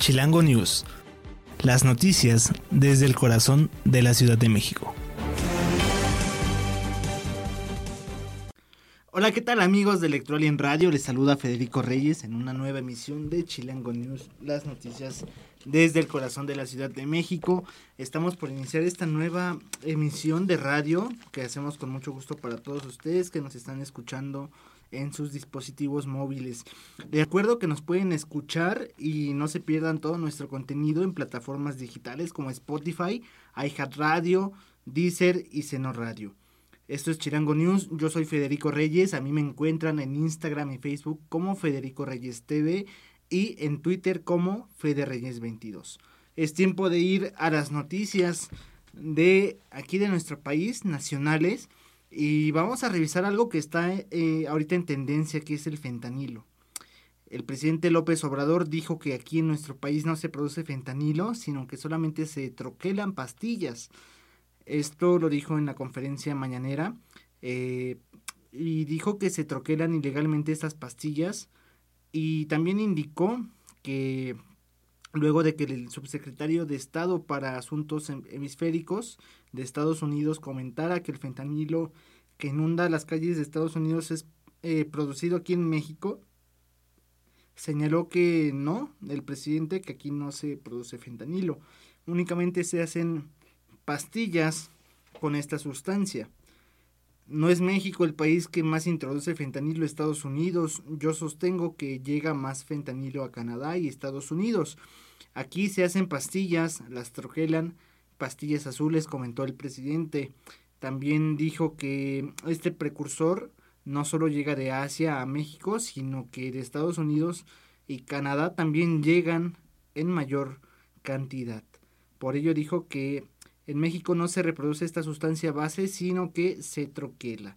Chilango News. Las noticias desde el corazón de la Ciudad de México. Hola, ¿qué tal amigos de Electroalien Radio? Les saluda Federico Reyes en una nueva emisión de Chilango News, las noticias desde el corazón de la Ciudad de México. Estamos por iniciar esta nueva emisión de radio que hacemos con mucho gusto para todos ustedes que nos están escuchando en sus dispositivos móviles. De acuerdo que nos pueden escuchar y no se pierdan todo nuestro contenido en plataformas digitales como Spotify, iHeartRadio, Deezer y Seno Radio. Esto es Chirango News, yo soy Federico Reyes, a mí me encuentran en Instagram y Facebook como Federico Reyes TV y en Twitter como Fede Reyes 22. Es tiempo de ir a las noticias de aquí de nuestro país, nacionales, y vamos a revisar algo que está eh, ahorita en tendencia, que es el fentanilo. El presidente López Obrador dijo que aquí en nuestro país no se produce fentanilo, sino que solamente se troquelan pastillas. Esto lo dijo en la conferencia mañanera eh, y dijo que se troquelan ilegalmente estas pastillas y también indicó que luego de que el subsecretario de Estado para Asuntos Hemisféricos de Estados Unidos comentara que el fentanilo que inunda las calles de Estados Unidos es eh, producido aquí en México, señaló que no, el presidente, que aquí no se produce fentanilo, únicamente se hacen pastillas con esta sustancia. No es México el país que más introduce fentanilo a Estados Unidos. Yo sostengo que llega más fentanilo a Canadá y Estados Unidos. Aquí se hacen pastillas, las troquelan, pastillas azules, comentó el presidente. También dijo que este precursor no solo llega de Asia a México, sino que de Estados Unidos y Canadá también llegan en mayor cantidad. Por ello dijo que en México no se reproduce esta sustancia base, sino que se troquela.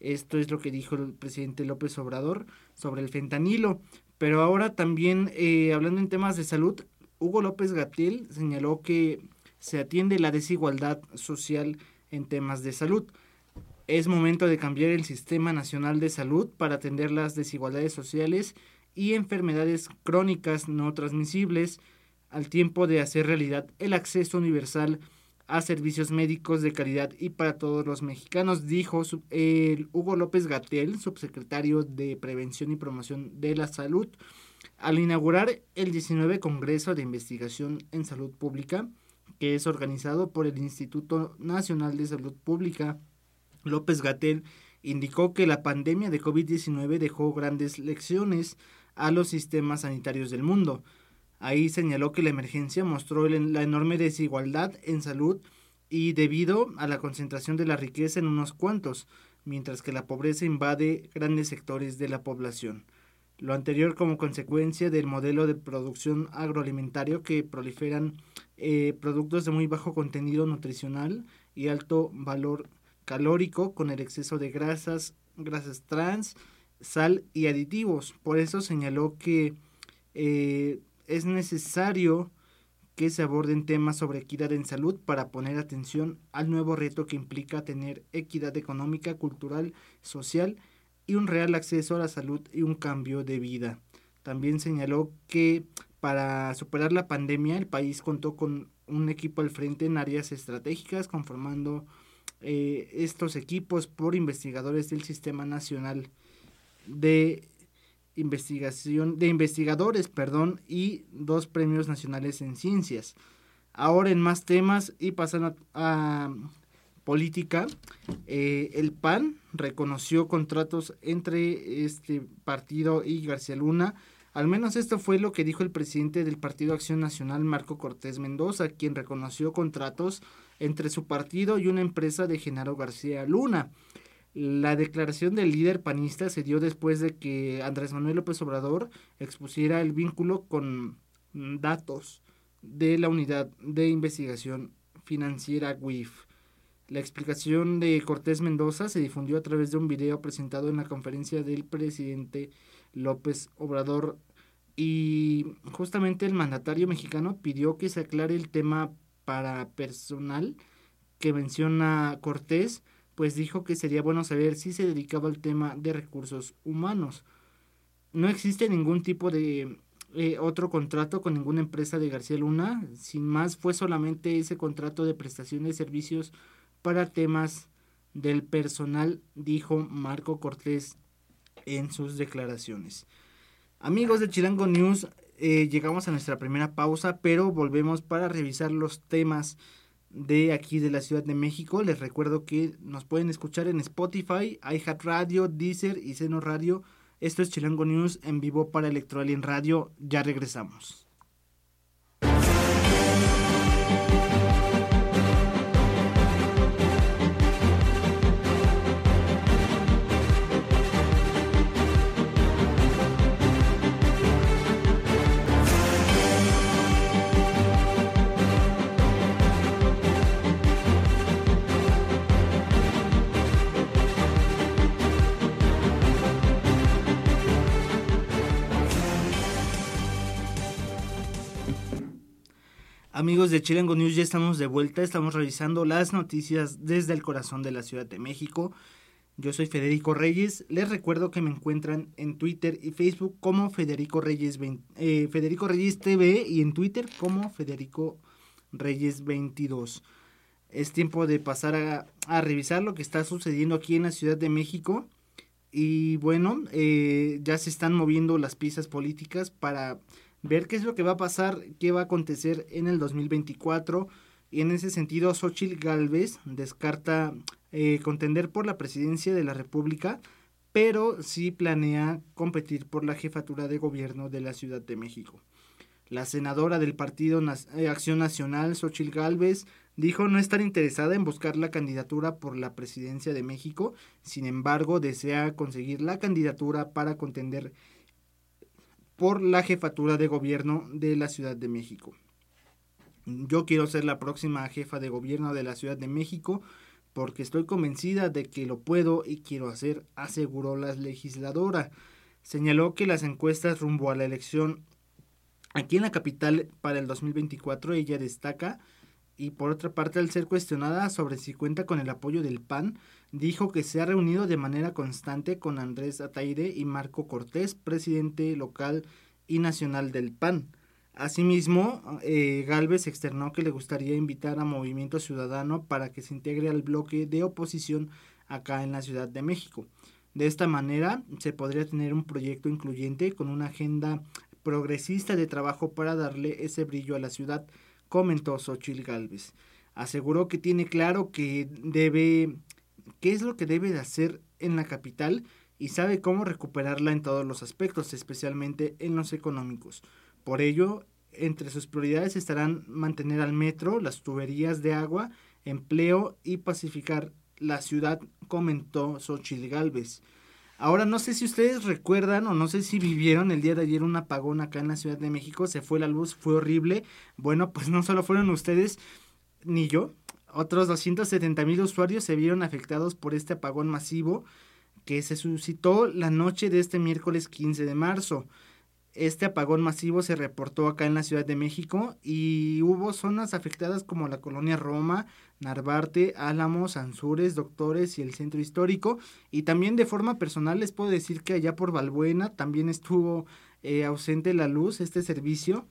Esto es lo que dijo el presidente López Obrador sobre el fentanilo. Pero ahora también, eh, hablando en temas de salud, Hugo López Gatel señaló que se atiende la desigualdad social en temas de salud. Es momento de cambiar el Sistema Nacional de Salud para atender las desigualdades sociales y enfermedades crónicas no transmisibles, al tiempo de hacer realidad el acceso universal a servicios médicos de calidad y para todos los mexicanos, dijo el Hugo López Gatel, subsecretario de Prevención y Promoción de la Salud, al inaugurar el 19 Congreso de Investigación en Salud Pública, que es organizado por el Instituto Nacional de Salud Pública. López Gatel indicó que la pandemia de COVID-19 dejó grandes lecciones a los sistemas sanitarios del mundo Ahí señaló que la emergencia mostró la enorme desigualdad en salud y debido a la concentración de la riqueza en unos cuantos, mientras que la pobreza invade grandes sectores de la población. Lo anterior como consecuencia del modelo de producción agroalimentario que proliferan eh, productos de muy bajo contenido nutricional y alto valor calórico con el exceso de grasas, grasas trans, sal y aditivos. Por eso señaló que eh, es necesario que se aborden temas sobre equidad en salud para poner atención al nuevo reto que implica tener equidad económica, cultural, social y un real acceso a la salud y un cambio de vida. También señaló que para superar la pandemia el país contó con un equipo al frente en áreas estratégicas conformando eh, estos equipos por investigadores del Sistema Nacional de investigación de investigadores, perdón, y dos premios nacionales en ciencias. Ahora en más temas y pasando a, política, eh, el PAN reconoció contratos entre este partido y García Luna. Al menos esto fue lo que dijo el presidente del Partido Acción Nacional, Marco Cortés Mendoza, quien reconoció contratos entre su partido y una empresa de Genaro García Luna. La declaración del líder panista se dio después de que Andrés Manuel López Obrador expusiera el vínculo con datos de la Unidad de Investigación Financiera WIF. La explicación de Cortés Mendoza se difundió a través de un video presentado en la conferencia del presidente López Obrador y justamente el mandatario mexicano pidió que se aclare el tema para personal que menciona Cortés pues dijo que sería bueno saber si se dedicaba al tema de recursos humanos. No existe ningún tipo de eh, otro contrato con ninguna empresa de García Luna. Sin más, fue solamente ese contrato de prestación de servicios para temas del personal, dijo Marco Cortés en sus declaraciones. Amigos de Chilango News, eh, llegamos a nuestra primera pausa, pero volvemos para revisar los temas de aquí de la Ciudad de México. Les recuerdo que nos pueden escuchar en Spotify, iHeartRadio, Deezer y Seno Radio. Esto es Chilango News en vivo para Electroalien Radio. Ya regresamos. Amigos de Chilango News, ya estamos de vuelta, estamos revisando las noticias desde el corazón de la Ciudad de México. Yo soy Federico Reyes, les recuerdo que me encuentran en Twitter y Facebook como Federico Reyes, eh, Federico Reyes TV y en Twitter como Federico Reyes 22. Es tiempo de pasar a, a, revisar lo que está sucediendo aquí en la Ciudad de México. Y bueno, eh, ya se están moviendo las piezas políticas para ver qué es lo que va a pasar, qué va a acontecer en el 2024. Y en ese sentido, Xochitl Galvez descarta eh, contender por la presidencia de la República, pero sí planea competir por la jefatura de gobierno de la Ciudad de México. La senadora del Partido eh, Acción Nacional, Xochitl Galvez, dijo no estar interesada en buscar la candidatura por la presidencia de México, sin embargo, desea conseguir la candidatura para contender por la jefatura de gobierno de la Ciudad de México. Yo quiero ser la próxima jefa de gobierno de la Ciudad de México porque estoy convencida de que lo puedo y quiero hacer, aseguró la legisladora. Señaló que las encuestas rumbo a la elección aquí en la capital para el 2024 ella destaca y por otra parte al ser cuestionada sobre si cuenta con el apoyo del PAN, dijo que se ha reunido de manera constante con Andrés Ataide y Marco Cortés, presidente local y nacional del PAN. Asimismo, eh, Galvez externó que le gustaría invitar a Movimiento Ciudadano para que se integre al bloque de oposición acá en la Ciudad de México. De esta manera se podría tener un proyecto incluyente con una agenda progresista de trabajo para darle ese brillo a la ciudad, comentó Xochitl Galvez. Aseguró que tiene claro que debe qué es lo que debe de hacer en la capital y sabe cómo recuperarla en todos los aspectos, especialmente en los económicos. Por ello, entre sus prioridades estarán mantener al metro, las tuberías de agua, empleo y pacificar la ciudad, comentó Xochitl Galvez. Ahora no sé si ustedes recuerdan o no sé si vivieron el día de ayer un apagón acá en la Ciudad de México, se fue la luz, fue horrible. Bueno, pues no solo fueron ustedes ni yo, otros 270 mil usuarios se vieron afectados por este apagón masivo que se suscitó la noche de este miércoles 15 de marzo. Este apagón masivo se reportó acá en la Ciudad de México y hubo zonas afectadas como la colonia Roma, Narvarte, Álamos, Ansures, Doctores y el Centro Histórico. Y también de forma personal les puedo decir que allá por Balbuena también estuvo eh, ausente la luz, este servicio.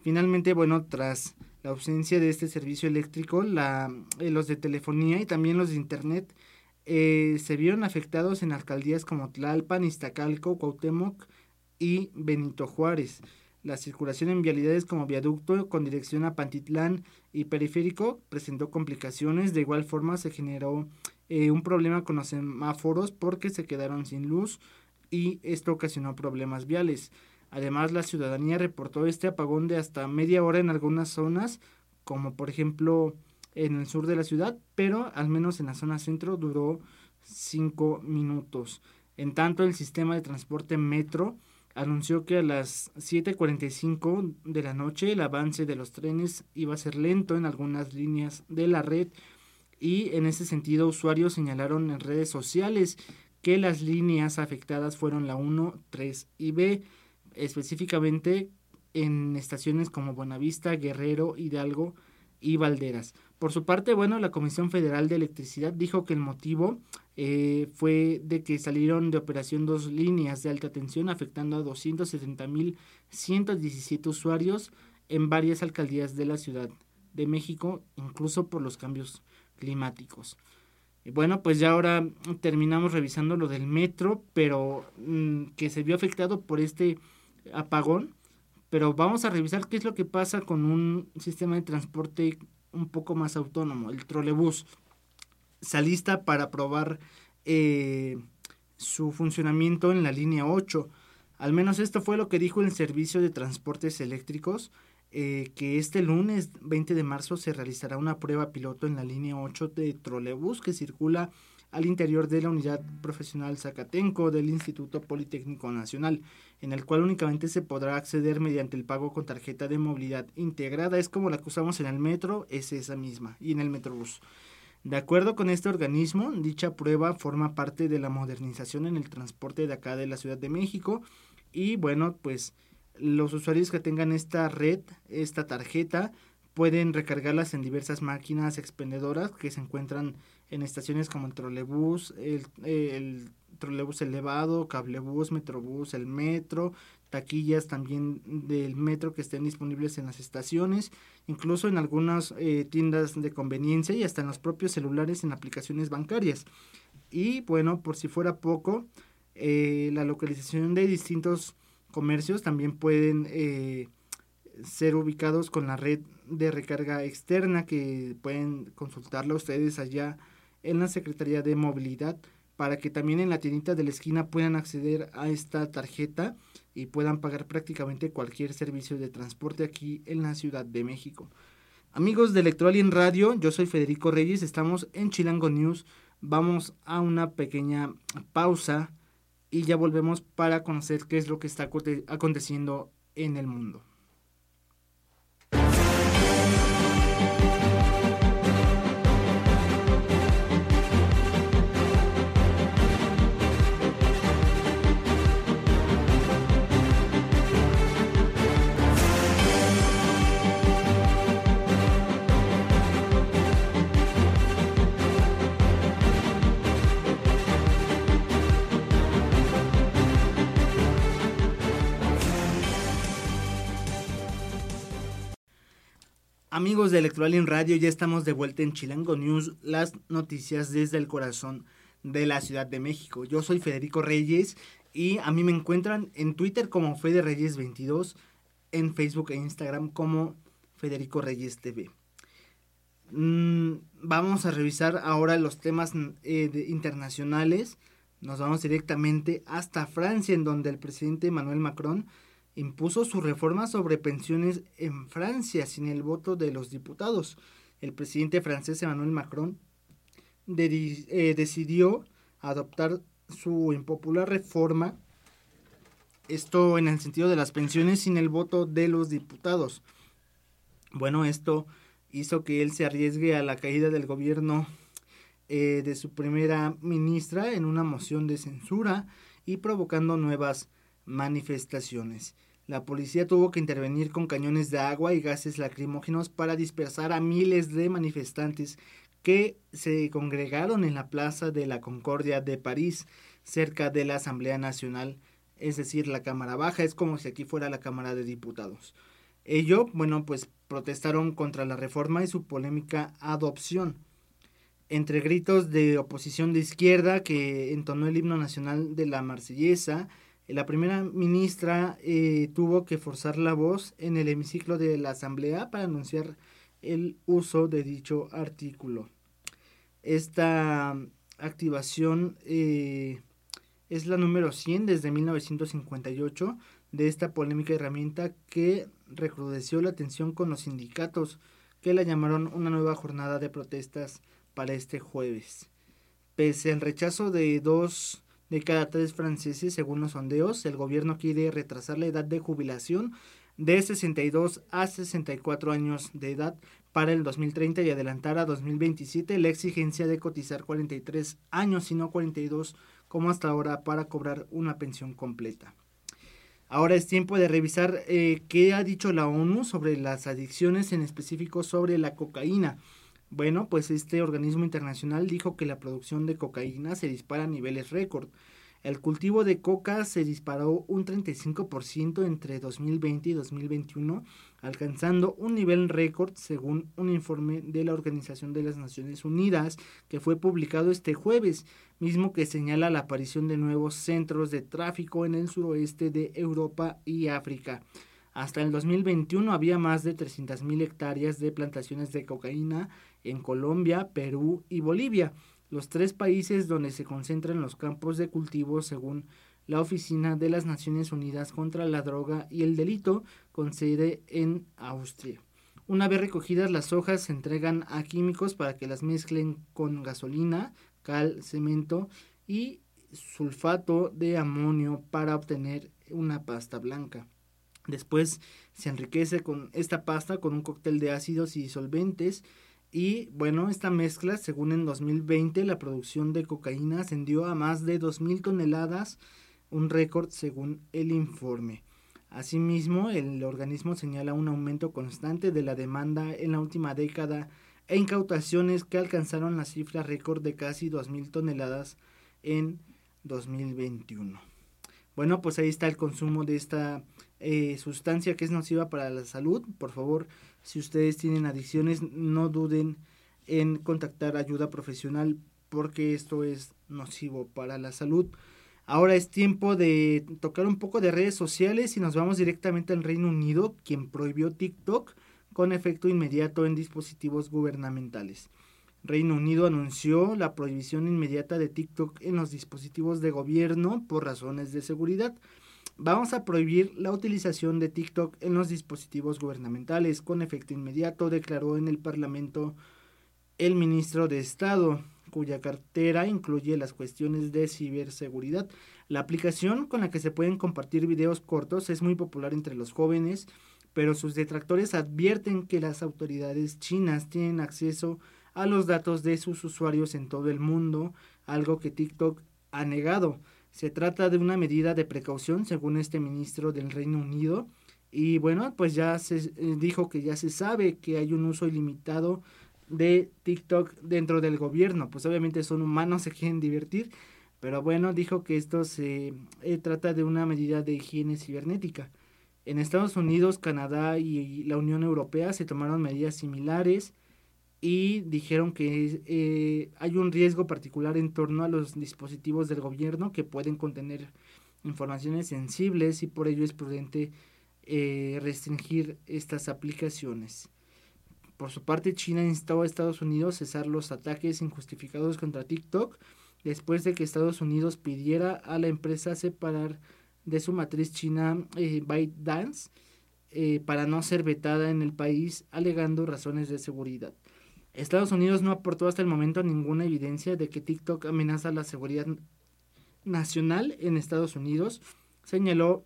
Finalmente, bueno, tras la ausencia de este servicio eléctrico, la, eh, los de telefonía y también los de internet eh, se vieron afectados en alcaldías como Tlalpan, Iztacalco, Cuauhtémoc y Benito Juárez. La circulación en vialidades como viaducto con dirección a Pantitlán y periférico presentó complicaciones. De igual forma se generó eh, un problema con los semáforos porque se quedaron sin luz y esto ocasionó problemas viales. Además, la ciudadanía reportó este apagón de hasta media hora en algunas zonas, como por ejemplo en el sur de la ciudad, pero al menos en la zona centro duró cinco minutos. En tanto, el sistema de transporte metro anunció que a las 7.45 de la noche el avance de los trenes iba a ser lento en algunas líneas de la red y en ese sentido usuarios señalaron en redes sociales que las líneas afectadas fueron la 1, 3 y B específicamente en estaciones como Buenavista, Guerrero, Hidalgo y Valderas. Por su parte, bueno, la Comisión Federal de Electricidad dijo que el motivo eh, fue de que salieron de operación dos líneas de alta tensión afectando a 270.117 usuarios en varias alcaldías de la Ciudad de México, incluso por los cambios climáticos. Bueno, pues ya ahora terminamos revisando lo del metro, pero mm, que se vio afectado por este apagón. Pero vamos a revisar qué es lo que pasa con un sistema de transporte un poco más autónomo, el trolebús. Se lista para probar eh, su funcionamiento en la línea 8. Al menos esto fue lo que dijo el Servicio de Transportes Eléctricos, eh, que este lunes 20 de marzo se realizará una prueba piloto en la línea 8 de trolebús que circula al interior de la unidad profesional Zacatenco del Instituto Politécnico Nacional, en el cual únicamente se podrá acceder mediante el pago con tarjeta de movilidad integrada. Es como la que usamos en el metro, es esa misma, y en el metrobús. De acuerdo con este organismo, dicha prueba forma parte de la modernización en el transporte de acá de la Ciudad de México y bueno, pues los usuarios que tengan esta red, esta tarjeta, pueden recargarlas en diversas máquinas expendedoras que se encuentran en estaciones como el trolebús, el, el trolebús elevado, cablebús, metrobús, el metro, taquillas también del metro que estén disponibles en las estaciones, incluso en algunas eh, tiendas de conveniencia y hasta en los propios celulares en aplicaciones bancarias. Y bueno, por si fuera poco, eh, la localización de distintos comercios también pueden eh, ser ubicados con la red de recarga externa que pueden consultarla ustedes allá en la Secretaría de Movilidad para que también en la tiendita de la esquina puedan acceder a esta tarjeta y puedan pagar prácticamente cualquier servicio de transporte aquí en la Ciudad de México. Amigos de Electroalien Radio, yo soy Federico Reyes, estamos en Chilango News. Vamos a una pequeña pausa y ya volvemos para conocer qué es lo que está aconteciendo en el mundo. Amigos de Electroalien Radio, ya estamos de vuelta en Chilango News, las noticias desde el corazón de la Ciudad de México. Yo soy Federico Reyes y a mí me encuentran en Twitter como Fede Reyes 22, en Facebook e Instagram como Federico Reyes TV. Mm, vamos a revisar ahora los temas eh, internacionales. Nos vamos directamente hasta Francia, en donde el presidente Emmanuel Macron impuso su reforma sobre pensiones en Francia sin el voto de los diputados. El presidente francés Emmanuel Macron eh, decidió adoptar su impopular reforma, esto en el sentido de las pensiones sin el voto de los diputados. Bueno, esto hizo que él se arriesgue a la caída del gobierno eh, de su primera ministra en una moción de censura y provocando nuevas manifestaciones. La policía tuvo que intervenir con cañones de agua y gases lacrimógenos para dispersar a miles de manifestantes que se congregaron en la Plaza de la Concordia de París, cerca de la Asamblea Nacional, es decir, la Cámara Baja, es como si aquí fuera la Cámara de Diputados. Ello, bueno, pues protestaron contra la reforma y su polémica adopción. Entre gritos de oposición de izquierda que entonó el himno nacional de la marsellesa, la primera ministra eh, tuvo que forzar la voz en el hemiciclo de la Asamblea para anunciar el uso de dicho artículo. Esta activación eh, es la número 100 desde 1958 de esta polémica herramienta que recrudeció la tensión con los sindicatos que la llamaron una nueva jornada de protestas para este jueves. Pese al rechazo de dos de cada tres franceses, según los sondeos, el gobierno quiere retrasar la edad de jubilación de 62 a 64 años de edad para el 2030 y adelantar a 2027 la exigencia de cotizar 43 años y no 42 como hasta ahora para cobrar una pensión completa. Ahora es tiempo de revisar eh, qué ha dicho la ONU sobre las adicciones, en específico sobre la cocaína. Bueno, pues este organismo internacional dijo que la producción de cocaína se dispara a niveles récord. El cultivo de coca se disparó un 35% entre 2020 y 2021, alcanzando un nivel récord según un informe de la Organización de las Naciones Unidas que fue publicado este jueves, mismo que señala la aparición de nuevos centros de tráfico en el suroeste de Europa y África. Hasta el 2021 había más de 300.000 hectáreas de plantaciones de cocaína en Colombia, Perú y Bolivia los tres países donde se concentran los campos de cultivo según la Oficina de las Naciones Unidas contra la Droga y el Delito, con sede en Austria. Una vez recogidas las hojas se entregan a químicos para que las mezclen con gasolina, cal, cemento y sulfato de amonio para obtener una pasta blanca. Después se enriquece con esta pasta con un cóctel de ácidos y disolventes y bueno, esta mezcla, según en 2020, la producción de cocaína ascendió a más de 2.000 toneladas, un récord según el informe. Asimismo, el organismo señala un aumento constante de la demanda en la última década e incautaciones que alcanzaron la cifra récord de casi 2.000 toneladas en 2021. Bueno, pues ahí está el consumo de esta eh, sustancia que es nociva para la salud. Por favor, si ustedes tienen adicciones, no duden en contactar ayuda profesional porque esto es nocivo para la salud. Ahora es tiempo de tocar un poco de redes sociales y nos vamos directamente al Reino Unido, quien prohibió TikTok con efecto inmediato en dispositivos gubernamentales. Reino Unido anunció la prohibición inmediata de TikTok en los dispositivos de gobierno por razones de seguridad. Vamos a prohibir la utilización de TikTok en los dispositivos gubernamentales con efecto inmediato, declaró en el Parlamento el ministro de Estado, cuya cartera incluye las cuestiones de ciberseguridad. La aplicación con la que se pueden compartir videos cortos es muy popular entre los jóvenes, pero sus detractores advierten que las autoridades chinas tienen acceso a los datos de sus usuarios en todo el mundo, algo que TikTok ha negado. Se trata de una medida de precaución, según este ministro del Reino Unido. Y bueno, pues ya se eh, dijo que ya se sabe que hay un uso ilimitado de TikTok dentro del gobierno. Pues obviamente son humanos, se quieren divertir. Pero bueno, dijo que esto se eh, trata de una medida de higiene cibernética. En Estados Unidos, Canadá y la Unión Europea se tomaron medidas similares y dijeron que eh, hay un riesgo particular en torno a los dispositivos del gobierno que pueden contener informaciones sensibles y por ello es prudente eh, restringir estas aplicaciones. Por su parte, China instó a Estados Unidos a cesar los ataques injustificados contra TikTok después de que Estados Unidos pidiera a la empresa separar de su matriz china eh, ByteDance eh, para no ser vetada en el país alegando razones de seguridad. Estados Unidos no aportó hasta el momento ninguna evidencia de que TikTok amenaza la seguridad nacional en Estados Unidos, señaló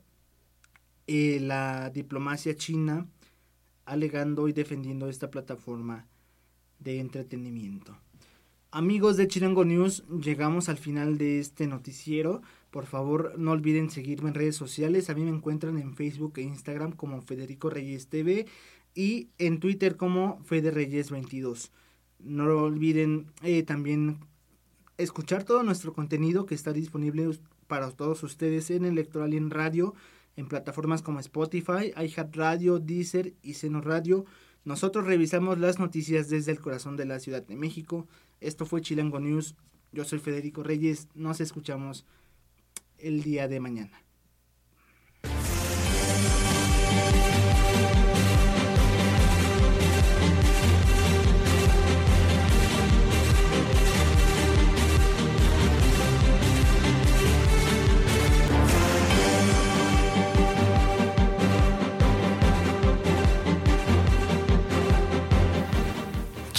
eh, la diplomacia china alegando y defendiendo esta plataforma de entretenimiento. Amigos de Chirango News, llegamos al final de este noticiero. Por favor, no olviden seguirme en redes sociales. A mí me encuentran en Facebook e Instagram como Federico Reyes TV y en Twitter como Fede Reyes 22. No olviden eh, también escuchar todo nuestro contenido que está disponible para todos ustedes en Electoral en Radio, en plataformas como Spotify, iHeartRadio, Deezer y Seno Radio. Nosotros revisamos las noticias desde el corazón de la Ciudad de México. Esto fue Chilango News. Yo soy Federico Reyes. Nos escuchamos el día de mañana.